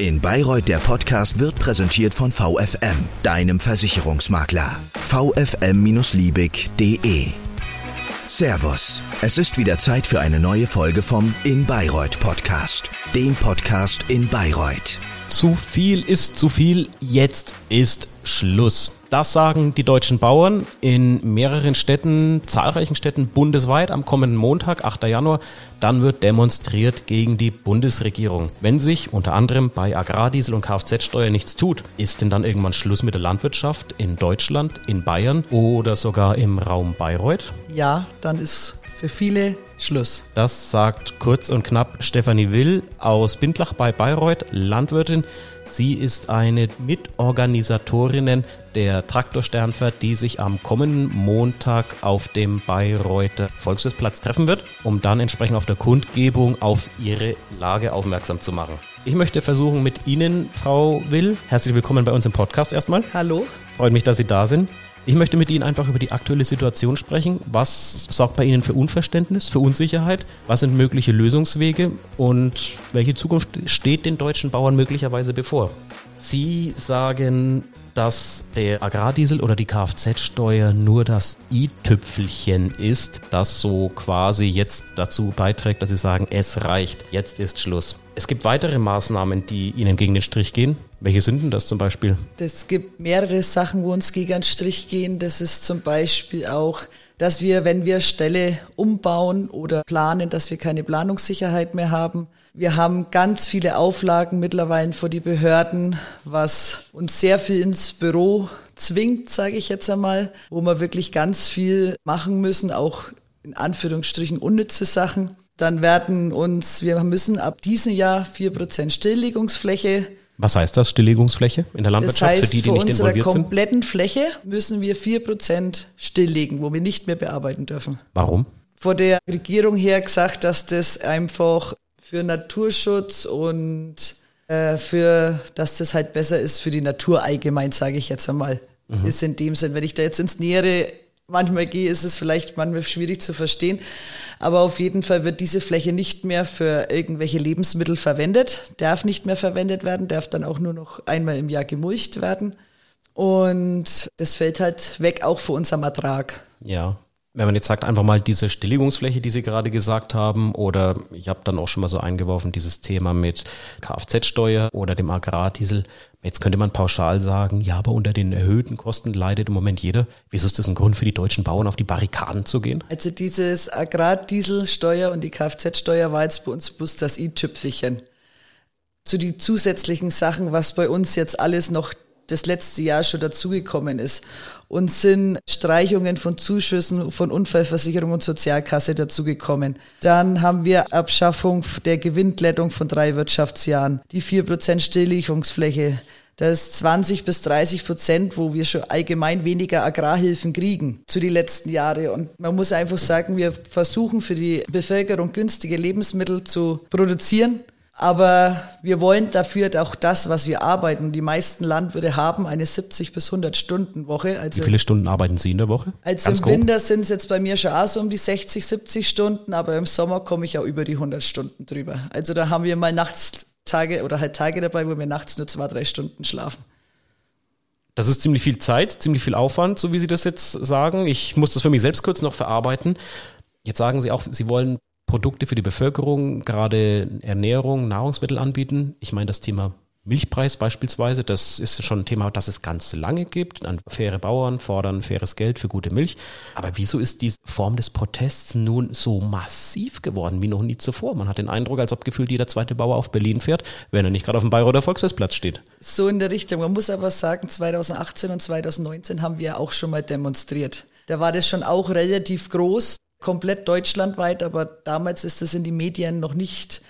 In Bayreuth der Podcast wird präsentiert von VFM, deinem Versicherungsmakler. vfm-liebig.de Servus, es ist wieder Zeit für eine neue Folge vom In Bayreuth Podcast, dem Podcast in Bayreuth. Zu viel ist zu viel, jetzt ist Schluss. Das sagen die deutschen Bauern in mehreren Städten, zahlreichen Städten bundesweit am kommenden Montag, 8. Januar. Dann wird demonstriert gegen die Bundesregierung. Wenn sich unter anderem bei Agrardiesel und Kfz-Steuer nichts tut, ist denn dann irgendwann Schluss mit der Landwirtschaft in Deutschland, in Bayern oder sogar im Raum Bayreuth? Ja, dann ist für viele Schluss. Das sagt kurz und knapp Stefanie Will aus Bindlach bei Bayreuth, Landwirtin. Sie ist eine Mitorganisatorinnen der Traktorsternfahrt, die sich am kommenden Montag auf dem Bayreuther Volksfestplatz treffen wird, um dann entsprechend auf der Kundgebung auf ihre Lage aufmerksam zu machen. Ich möchte versuchen mit Ihnen, Frau Will, herzlich willkommen bei uns im Podcast erstmal. Hallo. Freut mich, dass Sie da sind. Ich möchte mit Ihnen einfach über die aktuelle Situation sprechen. Was sorgt bei Ihnen für Unverständnis, für Unsicherheit? Was sind mögliche Lösungswege und welche Zukunft steht den deutschen Bauern möglicherweise bevor? Sie sagen, dass der Agrardiesel oder die Kfz-Steuer nur das i-Tüpfelchen ist, das so quasi jetzt dazu beiträgt, dass Sie sagen, es reicht, jetzt ist Schluss. Es gibt weitere Maßnahmen, die Ihnen gegen den Strich gehen. Welche sind denn das zum Beispiel? Es gibt mehrere Sachen, wo uns gegen den Strich gehen. Das ist zum Beispiel auch, dass wir, wenn wir Ställe umbauen oder planen, dass wir keine Planungssicherheit mehr haben. Wir haben ganz viele Auflagen mittlerweile vor die Behörden, was uns sehr viel ins Büro zwingt, sage ich jetzt einmal, wo wir wirklich ganz viel machen müssen, auch in Anführungsstrichen unnütze Sachen. Dann werden uns, wir müssen ab diesem Jahr vier Prozent Stilllegungsfläche was heißt das, Stilllegungsfläche in der Landwirtschaft, das heißt, für die, die nicht involviert sind? Für unsere kompletten Fläche müssen wir vier Prozent stilllegen, wo wir nicht mehr bearbeiten dürfen. Warum? Vor der Regierung her gesagt, dass das einfach für Naturschutz und äh, für, dass das halt besser ist für die Natur allgemein, sage ich jetzt einmal. Mhm. Ist in dem Sinn, wenn ich da jetzt ins Nähere manchmal gehe, ist es vielleicht manchmal schwierig zu verstehen. Aber auf jeden Fall wird diese Fläche nicht mehr für irgendwelche Lebensmittel verwendet, darf nicht mehr verwendet werden, darf dann auch nur noch einmal im Jahr gemulcht werden. Und das fällt halt weg, auch für unserem Ertrag. Ja, wenn man jetzt sagt, einfach mal diese Stilllegungsfläche, die Sie gerade gesagt haben, oder ich habe dann auch schon mal so eingeworfen, dieses Thema mit Kfz-Steuer oder dem Agrardiesel. Jetzt könnte man pauschal sagen, ja, aber unter den erhöhten Kosten leidet im Moment jeder. Wieso ist das ein Grund für die deutschen Bauern, auf die Barrikaden zu gehen? Also dieses Agrardieselsteuer und die Kfz-Steuer war jetzt bei uns bloß das i-Tüpfelchen. Zu den zusätzlichen Sachen, was bei uns jetzt alles noch das letzte Jahr schon dazugekommen ist. Und sind Streichungen von Zuschüssen von Unfallversicherung und Sozialkasse dazugekommen. Dann haben wir Abschaffung der Gewinnglättung von drei Wirtschaftsjahren, die 4% Stilllegungsfläche. Das ist 20 bis 30 Prozent, wo wir schon allgemein weniger Agrarhilfen kriegen zu den letzten Jahren. Und man muss einfach sagen, wir versuchen für die Bevölkerung günstige Lebensmittel zu produzieren aber wir wollen dafür auch das, was wir arbeiten. Die meisten Landwirte haben eine 70 bis 100 Stunden Woche. Also Wie viele Stunden arbeiten Sie in der Woche? Also Ganz im? Winter sind es jetzt bei mir schon auch so um die 60, 70 Stunden, aber im Sommer komme ich auch über die 100 Stunden drüber. Also da haben wir mal nachts Tage oder halt Tage dabei, wo wir nachts nur zwei, drei Stunden schlafen. Das ist ziemlich viel Zeit, ziemlich viel Aufwand, so wie Sie das jetzt sagen. Ich muss das für mich selbst kurz noch verarbeiten. Jetzt sagen Sie auch, Sie wollen Produkte für die Bevölkerung, gerade Ernährung, Nahrungsmittel anbieten. Ich meine das Thema Milchpreis beispielsweise, das ist schon ein Thema, das es ganz lange gibt. Faire Bauern fordern faires Geld für gute Milch. Aber wieso ist diese Form des Protests nun so massiv geworden wie noch nie zuvor? Man hat den Eindruck, als ob gefühlt jeder zweite Bauer auf Berlin fährt, wenn er nicht gerade auf dem Bayreuther Volksfestplatz steht. So in der Richtung. Man muss aber sagen, 2018 und 2019 haben wir auch schon mal demonstriert. Da war das schon auch relativ groß komplett deutschlandweit, aber damals ist es in die Medien noch nicht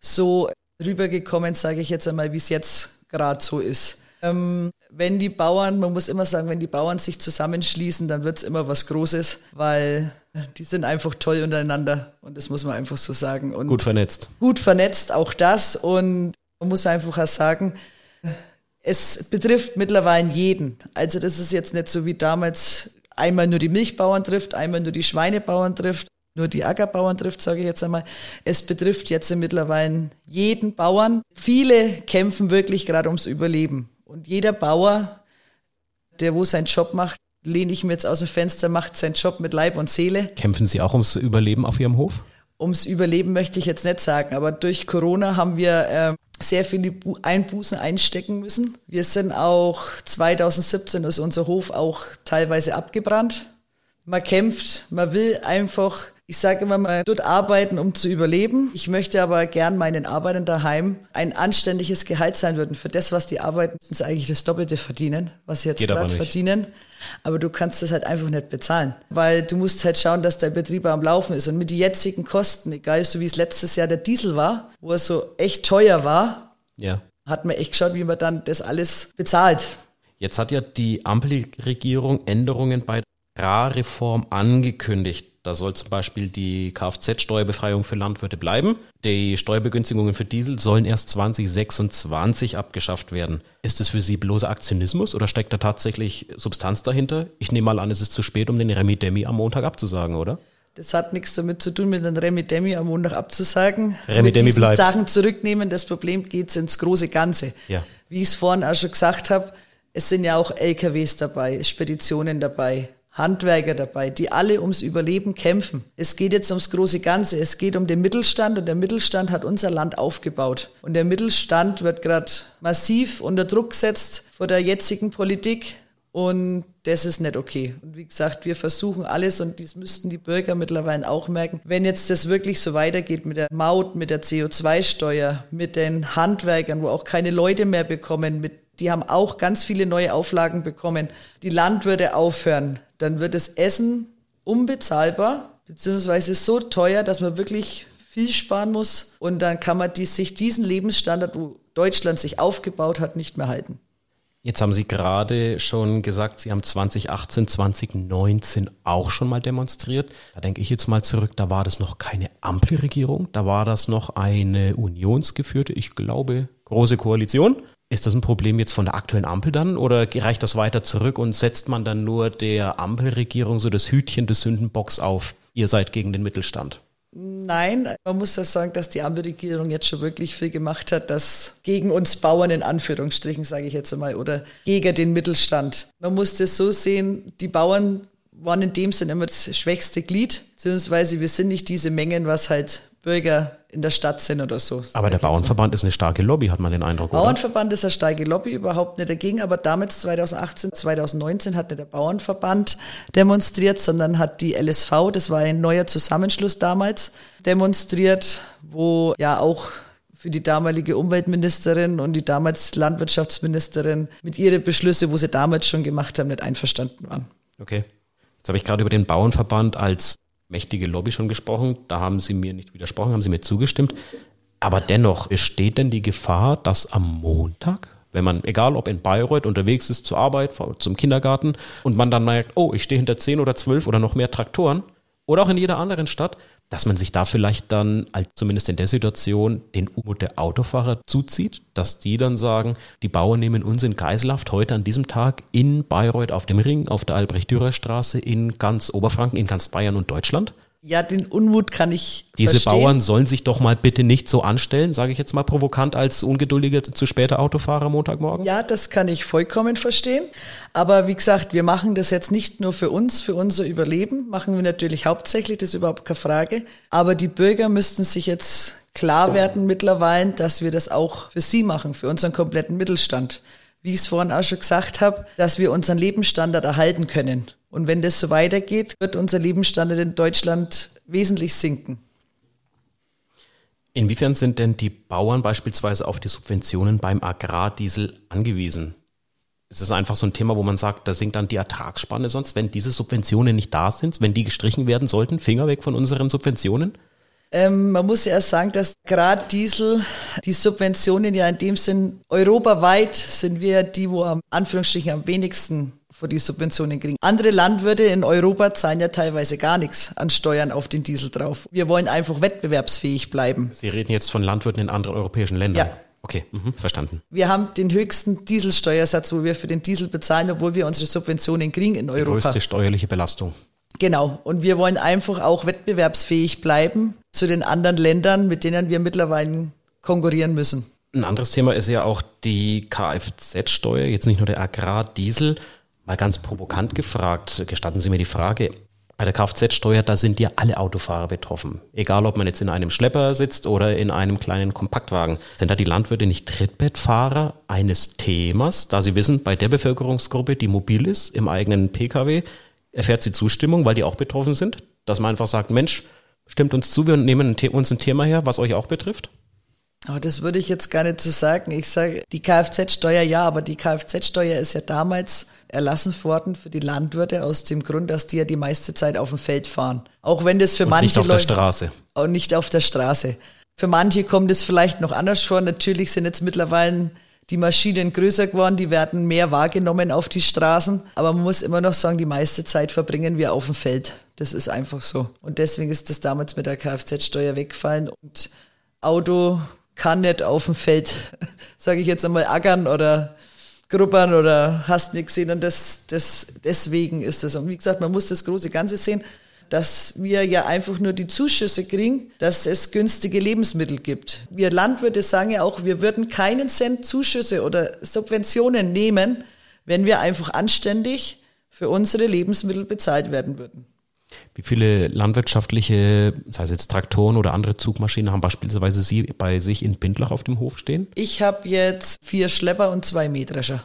so rübergekommen, sage ich jetzt einmal, wie es jetzt gerade so ist. Ähm, wenn die Bauern, man muss immer sagen, wenn die Bauern sich zusammenschließen, dann wird es immer was Großes, weil die sind einfach toll untereinander und das muss man einfach so sagen. Und gut vernetzt. Gut vernetzt, auch das. Und man muss einfach auch sagen, es betrifft mittlerweile jeden. Also das ist jetzt nicht so wie damals einmal nur die Milchbauern trifft, einmal nur die Schweinebauern trifft. nur die Ackerbauern trifft, sage ich jetzt einmal. Es betrifft jetzt mittlerweile jeden Bauern. Viele kämpfen wirklich gerade ums Überleben. Und jeder Bauer, der wo seinen Job macht, lehne ich mir jetzt aus dem Fenster, macht seinen Job mit Leib und Seele. Kämpfen Sie auch ums Überleben auf Ihrem Hof? Ums Überleben möchte ich jetzt nicht sagen, aber durch Corona haben wir äh, sehr viele Einbußen einstecken müssen. Wir sind auch 2017 ist unser Hof auch teilweise abgebrannt. Man kämpft, man will einfach ich sage immer, man dort arbeiten, um zu überleben. Ich möchte aber gern meinen Arbeitern daheim ein anständiges Gehalt sein würden. Für das, was die arbeiten, sie eigentlich das Doppelte verdienen, was sie jetzt gerade verdienen. Aber du kannst das halt einfach nicht bezahlen. Weil du musst halt schauen, dass dein Betrieb am Laufen ist. Und mit den jetzigen Kosten, egal so wie es letztes Jahr der Diesel war, wo er so echt teuer war, ja. hat man echt geschaut, wie man dann das alles bezahlt. Jetzt hat ja die Ampelregierung Änderungen bei der Agrarreform angekündigt. Da soll zum Beispiel die Kfz-Steuerbefreiung für Landwirte bleiben. Die Steuerbegünstigungen für Diesel sollen erst 2026 abgeschafft werden. Ist das für Sie bloßer Aktionismus oder steckt da tatsächlich Substanz dahinter? Ich nehme mal an, es ist zu spät, um den Remi-Demi am Montag abzusagen, oder? Das hat nichts damit zu tun, mit dem Remi-Demi am Montag abzusagen. Remi-Demi bleibt. Sachen zurücknehmen. Das Problem geht ins große Ganze. Ja. Wie ich es vorhin auch schon gesagt habe, es sind ja auch LKWs dabei, Speditionen dabei. Handwerker dabei, die alle ums Überleben kämpfen. Es geht jetzt ums große Ganze. Es geht um den Mittelstand und der Mittelstand hat unser Land aufgebaut. Und der Mittelstand wird gerade massiv unter Druck gesetzt vor der jetzigen Politik. Und das ist nicht okay. Und wie gesagt, wir versuchen alles und das müssten die Bürger mittlerweile auch merken. Wenn jetzt das wirklich so weitergeht mit der Maut, mit der CO2-Steuer, mit den Handwerkern, wo auch keine Leute mehr bekommen, mit die haben auch ganz viele neue Auflagen bekommen. Die Landwirte aufhören, dann wird das Essen unbezahlbar, beziehungsweise so teuer, dass man wirklich viel sparen muss. Und dann kann man die, sich diesen Lebensstandard, wo Deutschland sich aufgebaut hat, nicht mehr halten. Jetzt haben Sie gerade schon gesagt, Sie haben 2018, 2019 auch schon mal demonstriert. Da denke ich jetzt mal zurück, da war das noch keine Ampelregierung, da war das noch eine unionsgeführte, ich glaube, große Koalition. Ist das ein Problem jetzt von der aktuellen Ampel dann oder reicht das weiter zurück und setzt man dann nur der Ampelregierung so das Hütchen des Sündenbocks auf? Ihr seid gegen den Mittelstand. Nein, man muss ja sagen, dass die Ampelregierung jetzt schon wirklich viel gemacht hat, dass gegen uns Bauern in Anführungsstrichen, sage ich jetzt einmal, oder gegen den Mittelstand. Man muss das so sehen, die Bauern waren in dem Sinne immer das schwächste Glied, beziehungsweise wir sind nicht diese Mengen, was halt Bürger in der Stadt sind oder so. Aber der Bauernverband ist eine starke Lobby, hat man den Eindruck. Bauernverband oder? ist eine starke Lobby, überhaupt nicht dagegen. Aber damals, 2018, 2019, hat nicht der Bauernverband demonstriert, sondern hat die LSV, das war ein neuer Zusammenschluss damals, demonstriert, wo ja auch für die damalige Umweltministerin und die damals Landwirtschaftsministerin mit ihren Beschlüsse, wo sie damals schon gemacht haben, nicht einverstanden waren. Okay. Jetzt habe ich gerade über den Bauernverband als mächtige Lobby schon gesprochen. Da haben Sie mir nicht widersprochen, haben Sie mir zugestimmt. Aber dennoch, besteht denn die Gefahr, dass am Montag, wenn man, egal ob in Bayreuth unterwegs ist zur Arbeit, zum Kindergarten und man dann merkt, oh, ich stehe hinter zehn oder zwölf oder noch mehr Traktoren oder auch in jeder anderen Stadt, dass man sich da vielleicht dann, zumindest in der Situation, den U-Boot der Autofahrer zuzieht, dass die dann sagen, die Bauern nehmen uns in Geiselhaft heute an diesem Tag in Bayreuth auf dem Ring, auf der Albrecht-Dürer-Straße, in ganz Oberfranken, in ganz Bayern und Deutschland? Ja, den Unmut kann ich. Diese verstehen. Bauern sollen sich doch mal bitte nicht so anstellen, sage ich jetzt mal provokant als ungeduldige zu später Autofahrer Montagmorgen. Ja, das kann ich vollkommen verstehen. Aber wie gesagt, wir machen das jetzt nicht nur für uns, für unser Überleben, machen wir natürlich hauptsächlich, das ist überhaupt keine Frage. Aber die Bürger müssten sich jetzt klar werden mittlerweile, dass wir das auch für sie machen, für unseren kompletten Mittelstand. Wie ich es vorhin auch schon gesagt habe, dass wir unseren Lebensstandard erhalten können. Und wenn das so weitergeht, wird unser Lebensstandard in Deutschland wesentlich sinken. Inwiefern sind denn die Bauern beispielsweise auf die Subventionen beim Agrardiesel angewiesen? Ist es einfach so ein Thema, wo man sagt, da sinkt dann die Ertragsspanne sonst, wenn diese Subventionen nicht da sind, wenn die gestrichen werden sollten? Finger weg von unseren Subventionen? Ähm, man muss ja erst sagen, dass gerade Diesel, die Subventionen ja in dem Sinn europaweit sind wir die, wo am Anführungsstrichen am wenigsten für die Subventionen kriegen. Andere Landwirte in Europa zahlen ja teilweise gar nichts an Steuern auf den Diesel drauf. Wir wollen einfach wettbewerbsfähig bleiben. Sie reden jetzt von Landwirten in anderen europäischen Ländern. Ja. Okay, mhm, verstanden. Wir haben den höchsten Dieselsteuersatz, wo wir für den Diesel bezahlen, obwohl wir unsere Subventionen kriegen in Europa. Die größte steuerliche Belastung. Genau. Und wir wollen einfach auch wettbewerbsfähig bleiben zu den anderen Ländern, mit denen wir mittlerweile konkurrieren müssen. Ein anderes Thema ist ja auch die Kfz-Steuer, jetzt nicht nur der Agrardiesel. Mal ganz provokant gefragt, gestatten Sie mir die Frage, bei der Kfz-Steuer, da sind ja alle Autofahrer betroffen. Egal, ob man jetzt in einem Schlepper sitzt oder in einem kleinen Kompaktwagen. Sind da die Landwirte nicht Trittbettfahrer eines Themas, da sie wissen, bei der Bevölkerungsgruppe, die mobil ist, im eigenen Pkw, erfährt sie Zustimmung, weil die auch betroffen sind? Dass man einfach sagt, Mensch, stimmt uns zu, wir nehmen uns ein Thema her, was euch auch betrifft? Oh, das würde ich jetzt gar nicht so sagen. Ich sage, die Kfz-Steuer ja, aber die Kfz-Steuer ist ja damals erlassen worden für die Landwirte aus dem Grund, dass die ja die meiste Zeit auf dem Feld fahren. Auch wenn das für Und manche nicht auf Leute der Straße. Und nicht auf der Straße. Für manche kommt es vielleicht noch anders vor. Natürlich sind jetzt mittlerweile die Maschinen größer geworden, die werden mehr wahrgenommen auf die Straßen. Aber man muss immer noch sagen, die meiste Zeit verbringen wir auf dem Feld. Das ist einfach so. Und deswegen ist das damals mit der Kfz-Steuer weggefallen. Und Auto kann nicht auf dem Feld, sage ich jetzt einmal, ackern oder gruppern oder hast nichts gesehen. Und das, das, deswegen ist das. Und wie gesagt, man muss das große Ganze sehen, dass wir ja einfach nur die Zuschüsse kriegen, dass es günstige Lebensmittel gibt. Wir Landwirte sagen ja auch, wir würden keinen Cent Zuschüsse oder Subventionen nehmen, wenn wir einfach anständig für unsere Lebensmittel bezahlt werden würden. Wie viele landwirtschaftliche, sei es jetzt Traktoren oder andere Zugmaschinen, haben beispielsweise Sie bei sich in Bindlach auf dem Hof stehen? Ich habe jetzt vier Schlepper und zwei Mähdrescher.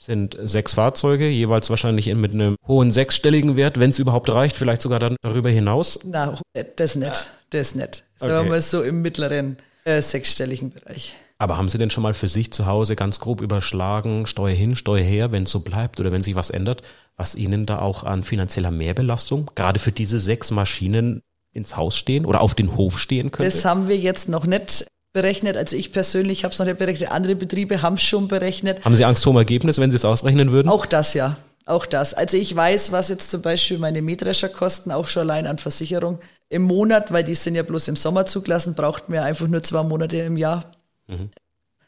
Sind sechs Fahrzeuge, jeweils wahrscheinlich mit einem hohen sechsstelligen Wert, wenn es überhaupt reicht, vielleicht sogar dann darüber hinaus. Na, das nicht, das nicht. Sagen wir Okay. mal so im mittleren äh, sechsstelligen Bereich. Aber haben Sie denn schon mal für sich zu Hause ganz grob überschlagen, Steuer hin, Steuer her, wenn es so bleibt oder wenn sich was ändert, was Ihnen da auch an finanzieller Mehrbelastung gerade für diese sechs Maschinen ins Haus stehen oder auf den Hof stehen könnte? Das haben wir jetzt noch nicht berechnet. Also ich persönlich habe es noch nicht berechnet. Andere Betriebe haben es schon berechnet. haben Sie Angst vor dem Ergebnis, wenn Sie es ausrechnen würden? Auch das ja. Auch das. Also ich weiß, was jetzt zum Beispiel meine Mähdrescher kosten, auch schon allein an Versicherung. Im Monat, weil die sind ja bloß im Sommer zugelassen, braucht ja einfach nur zwei Monate im Jahr.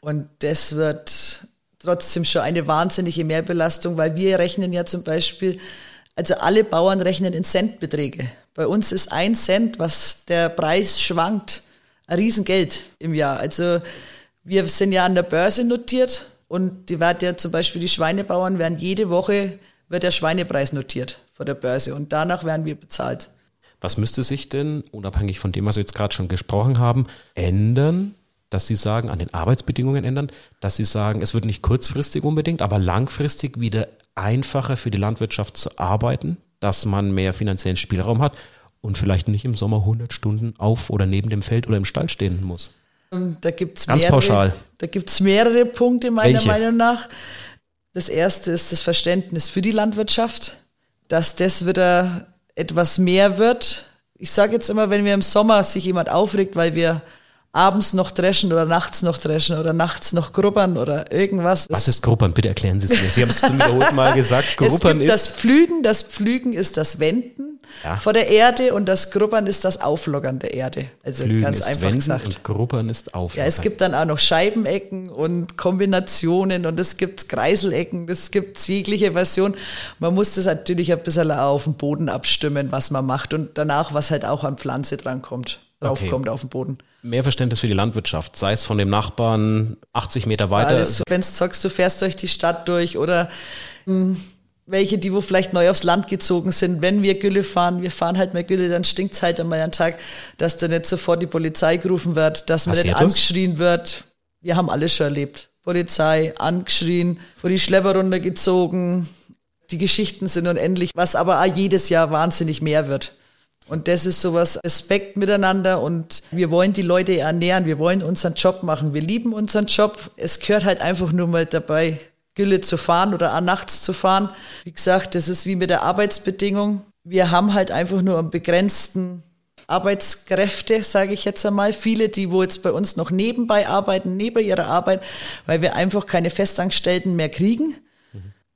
Und das wird trotzdem schon eine wahnsinnige Mehrbelastung, weil wir rechnen ja zum Beispiel, also alle Bauern rechnen in Centbeträge. Bei uns ist ein Cent, was der Preis schwankt, ein Riesengeld im Jahr. Also wir sind ja an der Börse notiert und die wird ja zum Beispiel die Schweinebauern werden jede Woche wird der Schweinepreis notiert vor der Börse und danach werden wir bezahlt. Was müsste sich denn, unabhängig von dem, was wir jetzt gerade schon gesprochen haben, ändern, dass Sie sagen, an den Arbeitsbedingungen ändern, dass Sie sagen, es wird nicht kurzfristig unbedingt, aber langfristig wieder einfacher für die Landwirtschaft zu arbeiten, dass man mehr finanziellen Spielraum hat und vielleicht nicht im Sommer 100 Stunden auf oder neben dem Feld oder im Stall stehen muss? Da gibt's Ganz mehrere, pauschal. Da gibt's mehrere Punkte meiner Welche? Meinung nach. Das erste ist das Verständnis für die Landwirtschaft, dass das wieder etwas mehr wird. Ich sage jetzt immer, wenn mir im Sommer sich jemand aufregt, weil wir abends noch dreschen oder nachts noch dreschen oder nachts noch grubbern oder irgendwas. Was ist Gruppern? Bitte erklären Sie es mir. Sie haben es zum wiederholten Mal gesagt. es Gruppern gibt das ist. Pflügen, das Pflügen ist das Wenden Ja. vor der Erde und das Grubbern ist das Auflockern der Erde. Also Flügen ganz ist einfach Wenden gesagt. und Gruppern ist Auflockern. Ja, es gibt dann auch noch Scheibenecken und Kombinationen und es gibt Kreiselecken, es gibt jegliche Version. Man muss das natürlich ein bisschen auf den Boden abstimmen, was man macht und danach, was halt auch an Pflanze drankommt, draufkommt auf den Boden. mehr Verständnis für die Landwirtschaft, sei es von dem Nachbarn 80 Meter weiter. Wenn du sagst, du fährst durch die Stadt durch oder mh, welche, die wo vielleicht neu aufs Land gezogen sind, wenn wir Gülle fahren, wir fahren halt mehr Gülle, dann stinkt's halt einmal einen Tag, dass da nicht sofort die Polizei gerufen wird, dass man nicht angeschrien wird. Wir haben alles schon erlebt. Polizei, angeschrien, vor die Schlepper runtergezogen. Die Geschichten sind unendlich, was aber auch jedes Jahr wahnsinnig mehr wird. Und das ist sowas, Respekt miteinander und wir wollen die Leute ernähren, wir wollen unseren Job machen, wir lieben unseren Job. Es gehört halt einfach nur mal dabei, Gülle zu fahren oder nachts zu fahren. Wie gesagt, das ist wie mit der Arbeitsbedingung. Wir haben halt einfach nur einen begrenzten Arbeitskräfte, sage ich jetzt einmal. Viele, die wo jetzt bei uns noch nebenbei arbeiten, neben ihrer Arbeit, weil wir einfach keine Festangestellten mehr kriegen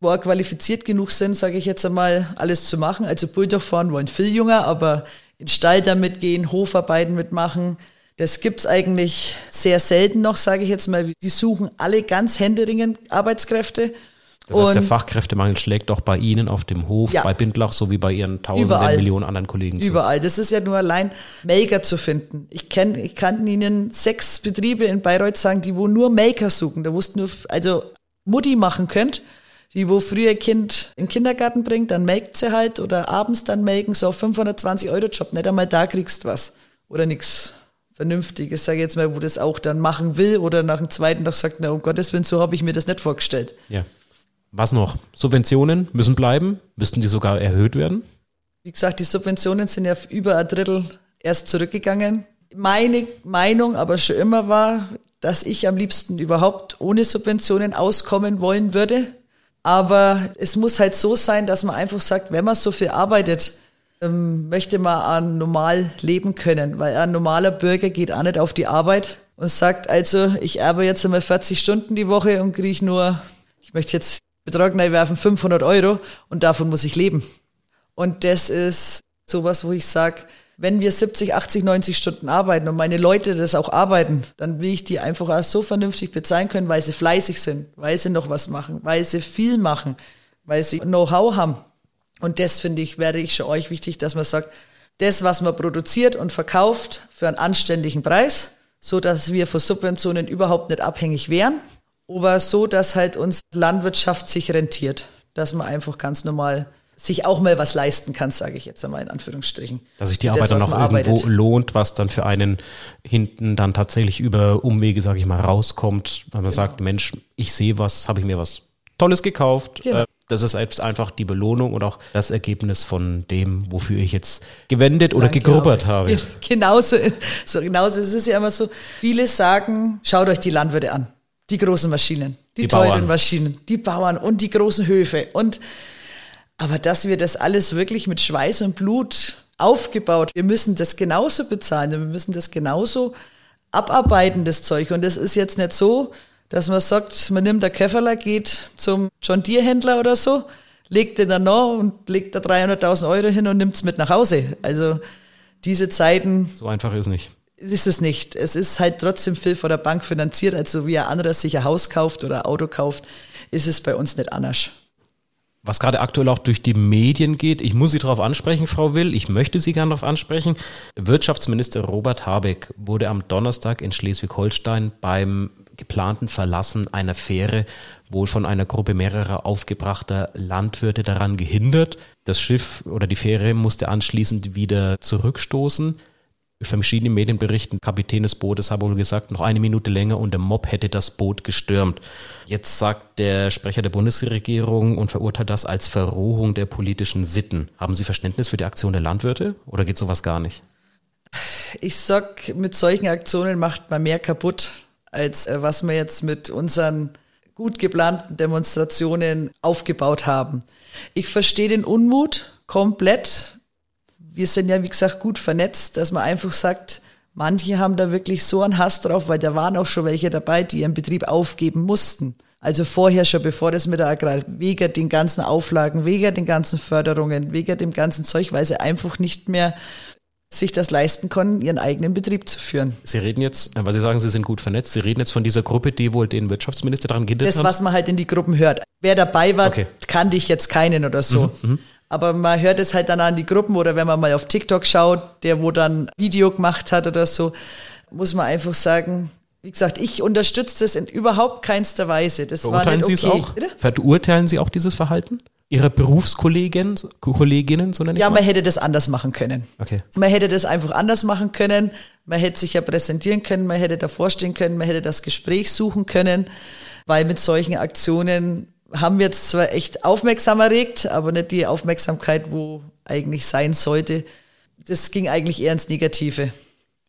auch qualifiziert genug sind, sage ich jetzt einmal, alles zu machen. Also Bulldog fahren wollen viel jünger, aber in Stall da mitgehen, Hofarbeiten mitmachen, das gibt's eigentlich sehr selten noch, sage ich jetzt mal. Die suchen alle ganz händeringend Arbeitskräfte. Das heißt, der Fachkräftemangel schlägt doch bei Ihnen auf dem Hof, Ja. bei Bindlach sowie bei Ihren tausenden, Überall. Millionen anderen Kollegen zu. Überall. Das ist ja nur allein Maker zu finden. Ich kenn, ich kann Ihnen sechs Betriebe in Bayreuth sagen, die wo nur Maker suchen, da wussten nur, also Mutti machen könnt, die wo früher ihr Kind in den Kindergarten bringt, dann melkt sie halt oder abends dann melken, so auf 520 Euro Job, nicht einmal da kriegst was oder nix Vernünftiges, sage ich jetzt mal, wo das auch dann machen will oder nach dem zweiten Tag sagt, na um Gottes Willen, so habe ich mir das nicht vorgestellt. Ja. Was noch? Subventionen müssen bleiben, müssten die sogar erhöht werden? Wie gesagt, die Subventionen sind ja über ein Drittel erst zurückgegangen. Meine Meinung aber schon immer war, dass ich am liebsten überhaupt ohne Subventionen auskommen wollen würde. Aber es muss halt so sein, dass man einfach sagt, wenn man so viel arbeitet, ähm, möchte man auch normal leben können. Weil ein normaler Bürger geht auch nicht auf die Arbeit und sagt, also ich erbe jetzt einmal 40 Stunden die Woche und kriege nur, ich möchte jetzt Betrag werfen, 500 Euro und davon muss ich leben. Und das ist sowas, wo ich sage, wenn wir 70, 80, 90 Stunden arbeiten und meine Leute das auch arbeiten, dann will ich die einfach auch so vernünftig bezahlen können, weil sie fleißig sind, weil sie noch was machen, weil sie viel machen, weil sie Know-how haben. Und das finde ich, werde ich schon euch wichtig, dass man sagt, das, was man produziert und verkauft für einen anständigen Preis, so dass wir von Subventionen überhaupt nicht abhängig wären, aber so, dass halt uns Landwirtschaft sich rentiert, dass man einfach ganz normal sich auch mal was leisten kann, sage ich jetzt einmal in Anführungsstrichen. Dass sich die Arbeit das, dann auch irgendwo arbeitet. lohnt, was dann für einen hinten dann tatsächlich über Umwege, sage ich mal, rauskommt, weil man sagt, Mensch, ich sehe was, habe ich mir was Tolles gekauft. Genau. Äh, Das ist selbst einfach die Belohnung und auch das Ergebnis von dem, wofür ich jetzt gewendet oder Danke, gegrubbert habe. gen- Genauso, so genauso. Es ist ja immer so, viele sagen, schaut euch die Landwirte an. Die großen Maschinen, die, Die teuren Bauern. Maschinen, die Bauern und die großen Höfe. Und, aber dass wir das alles wirklich mit Schweiß und Blut aufgebaut, wir müssen das genauso bezahlen, wir müssen das genauso abarbeiten, das Zeug. Und das ist jetzt nicht so, dass man sagt, man nimmt der Köfferler, geht zum John Deere Händler oder so, legt den dann noch und legt da 300.000 Euro hin und nimmt es mit nach Hause. Also diese Zeiten So einfach ist nicht. ist es nicht. Es ist halt trotzdem viel von der Bank finanziert, also wie ein anderer sich ein Haus kauft oder ein Auto kauft, ist es bei uns nicht anders. Was gerade aktuell auch durch die Medien geht, ich muss Sie darauf ansprechen, Frau Will, ich möchte Sie gerne darauf ansprechen. Wirtschaftsminister Robert Habeck wurde am Donnerstag in Schleswig-Holstein beim geplanten Verlassen einer Fähre wohl von einer Gruppe mehrerer aufgebrachter Landwirte daran gehindert. Das Schiff oder die Fähre musste anschließend wieder zurückstoßen. Verschiedene Medienberichten, Kapitän des Bootes habe wohl gesagt, noch eine Minute länger und der Mob hätte das Boot gestürmt. Jetzt sagt der Sprecher der Bundesregierung und verurteilt das als Verrohung der politischen Sitten. Haben Sie Verständnis für die Aktion der Landwirte oder geht sowas gar nicht? Ich sag, mit solchen Aktionen macht man mehr kaputt, als äh, was wir jetzt mit unseren gut geplanten Demonstrationen aufgebaut haben. Ich verstehe den Unmut komplett. Wir sind ja, wie gesagt, gut vernetzt, dass man einfach sagt, manche haben da wirklich so einen Hass drauf, weil da waren auch schon welche dabei, die ihren Betrieb aufgeben mussten. Also vorher schon, bevor das mit der Agrar, wegen den ganzen Auflagen, wegen den ganzen Förderungen, wegen dem ganzen Zeug, weil sie einfach nicht mehr sich das leisten konnten, ihren eigenen Betrieb zu führen. Sie reden jetzt, äh, weil Sie sagen, Sie sind gut vernetzt, Sie reden jetzt von dieser Gruppe, die wohl den Wirtschaftsminister daran gehindert Das, hat. was man halt in die Gruppen hört. Wer dabei war, Okay. kannte ich jetzt keinen oder so. Aber man hört es halt dann an die Gruppen oder wenn man mal auf TikTok schaut, der wo dann Video gemacht hat oder so, muss man einfach sagen, wie gesagt, ich unterstütze das in überhaupt keinster Weise. Das war Verurteilen nicht Sie okay. es auch? Bitte? Verurteilen Sie auch dieses Verhalten? Ihrer Berufskollegen, Kolleginnen, so nenne ich Ja, mal? man hätte das anders machen können. Okay. Man hätte das einfach anders machen können. Man hätte sich ja präsentieren können, man hätte davor stehen können, man hätte das Gespräch suchen können, weil mit solchen Aktionen haben wir jetzt zwar echt aufmerksam erregt, aber nicht die Aufmerksamkeit, wo eigentlich sein sollte. Das ging eigentlich eher ins Negative.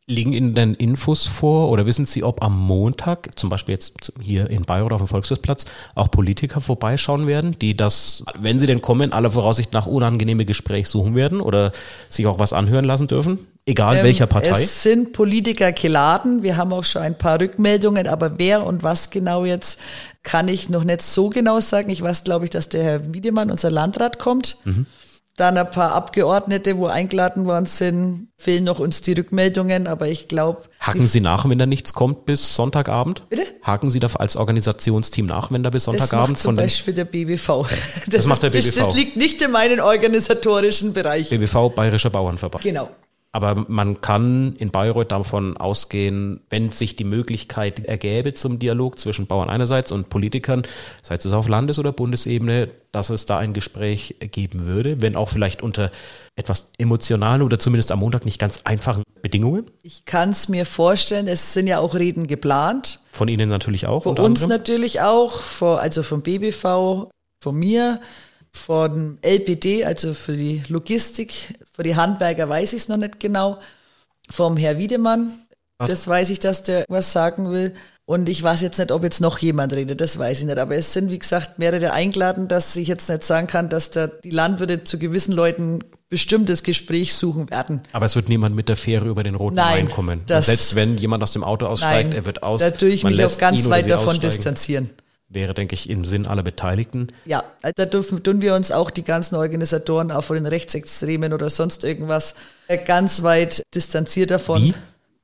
Liegen Ihnen denn Infos vor oder wissen Sie, ob am Montag, zum Beispiel jetzt hier in Bayreuth auf dem Volksfestplatz, auch Politiker vorbeischauen werden, die das, wenn sie denn kommen, aller Voraussicht nach unangenehme Gespräch suchen werden oder sich auch was anhören lassen dürfen? Egal welcher Ähm, Partei? Es sind Politiker geladen. Wir haben auch schon ein paar Rückmeldungen, aber wer und was genau jetzt, kann ich noch nicht so genau sagen. Ich weiß, glaube ich, dass der Herr Wiedemann, unser Landrat, kommt. Dann ein paar Abgeordnete, wo eingeladen worden sind, fehlen noch uns die Rückmeldungen, aber ich glaube. Haken Sie nach, wenn da nichts kommt bis Sonntagabend? Bitte? Haken Sie da als Organisationsteam nach, wenn da bis Das Sonntagabend macht zum von Beispiel der BBV. Das macht der BBV. Das, das liegt nicht in meinen organisatorischen Bereich. BBV Bayerischer Bauernverband. Genau. Aber man kann in Bayreuth davon ausgehen, wenn sich die Möglichkeit ergäbe zum Dialog zwischen Bauern einerseits und Politikern, sei es auf Landes- oder Bundesebene, dass es da ein Gespräch geben würde, wenn auch vielleicht unter etwas emotionalen oder zumindest am Montag nicht ganz einfachen Bedingungen. Ich kann es mir vorstellen, es sind ja auch Reden geplant. Von Ihnen natürlich auch. Von uns anderem. natürlich auch, also vom BBV, von mir, von LPD, also für die Logistik, für die Handwerker weiß ich es noch nicht genau, vom Herr Wiedemann, das weiß ich, dass der was sagen will. Und ich weiß jetzt nicht, ob jetzt noch jemand redet, das weiß ich nicht. Aber es sind, wie gesagt, mehrere eingeladen, dass ich jetzt nicht sagen kann, dass da die Landwirte zu gewissen Leuten bestimmtes Gespräch suchen werden. Aber es wird niemand mit der Fähre über den roten Nein, Rhein kommen. Selbst wenn jemand aus dem Auto aussteigt, er wird aus. Da tue ich mich auch ganz weit davon aussteigen. distanzieren. Wäre, denke ich, im Sinn aller Beteiligten. Ja, da dürfen, tun wir uns auch die ganzen Organisatoren, auch von den Rechtsextremen oder sonst irgendwas, äh, ganz weit distanziert davon. Wie?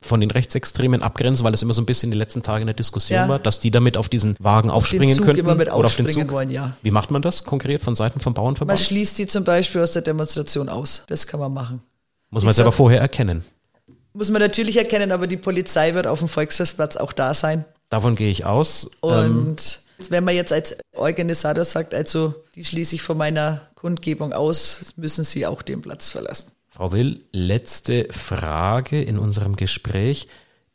Von den Rechtsextremen abgrenzen, weil es immer so ein bisschen die letzten Tage in der Diskussion Ja. war, dass die damit auf diesen Wagen aufspringen Zug könnten. immer mit oder auf den aufspringen Zug. wollen, ja. Wie macht man das konkret von Seiten vom Man Bauernverband? schließt die zum Beispiel aus der Demonstration aus. Das kann man machen. Muss man es aber vorher erkennen. Muss man natürlich erkennen, aber die Polizei wird auf dem Volksfestplatz auch da sein. Davon gehe ich aus. Ähm, Und wenn man jetzt als Organisator sagt, also die schließe ich von meiner Kundgebung aus, müssen sie auch den Platz verlassen. Frau Will, letzte Frage in unserem Gespräch.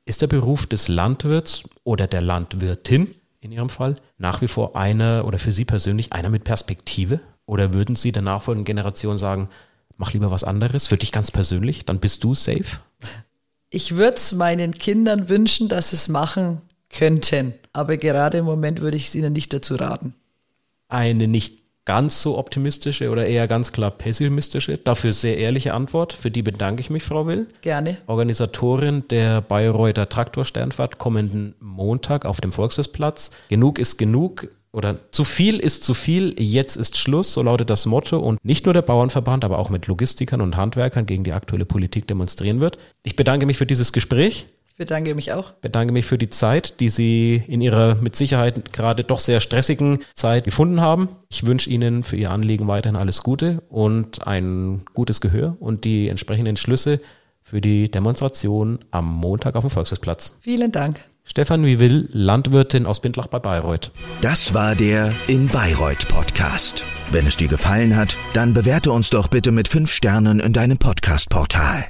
Ist der Beruf des Landwirts oder der Landwirtin in Ihrem Fall nach wie vor einer oder für Sie persönlich einer mit Perspektive? Oder würden Sie der nachfolgenden Generation sagen, mach lieber was anderes, für dich ganz persönlich, dann bist du safe? Ich würde es meinen Kindern wünschen, dass sie es machen könnten. Aber gerade im Moment würde ich es ihnen nicht dazu raten. Eine nicht ganz so optimistische oder eher ganz klar pessimistische, dafür sehr ehrliche Antwort. Für die bedanke ich mich, Frau Will. Gerne. Organisatorin der Bayreuther Traktorsternfahrt kommenden Montag auf dem Volksfestplatz. Genug ist genug oder zu viel ist zu viel, jetzt ist Schluss, so lautet das Motto und nicht nur der Bauernverband, aber auch mit Logistikern und Handwerkern gegen die aktuelle Politik demonstrieren wird. Ich bedanke mich für dieses Gespräch, bedanke mich auch. bedanke mich für die Zeit, die Sie in Ihrer mit Sicherheit gerade doch sehr stressigen Zeit gefunden haben. Ich wünsche Ihnen für Ihr Anliegen weiterhin alles Gute und ein gutes Gehör und die entsprechenden Schlüsse für die Demonstration am Montag auf dem Volksfestplatz. Vielen Dank. Stefan Wiewil, Landwirtin aus Bindlach bei Bayreuth. Das war der In Bayreuth Podcast. Wenn es dir gefallen hat, dann bewerte uns doch bitte mit 5 Sternen in deinem Podcast-Portal.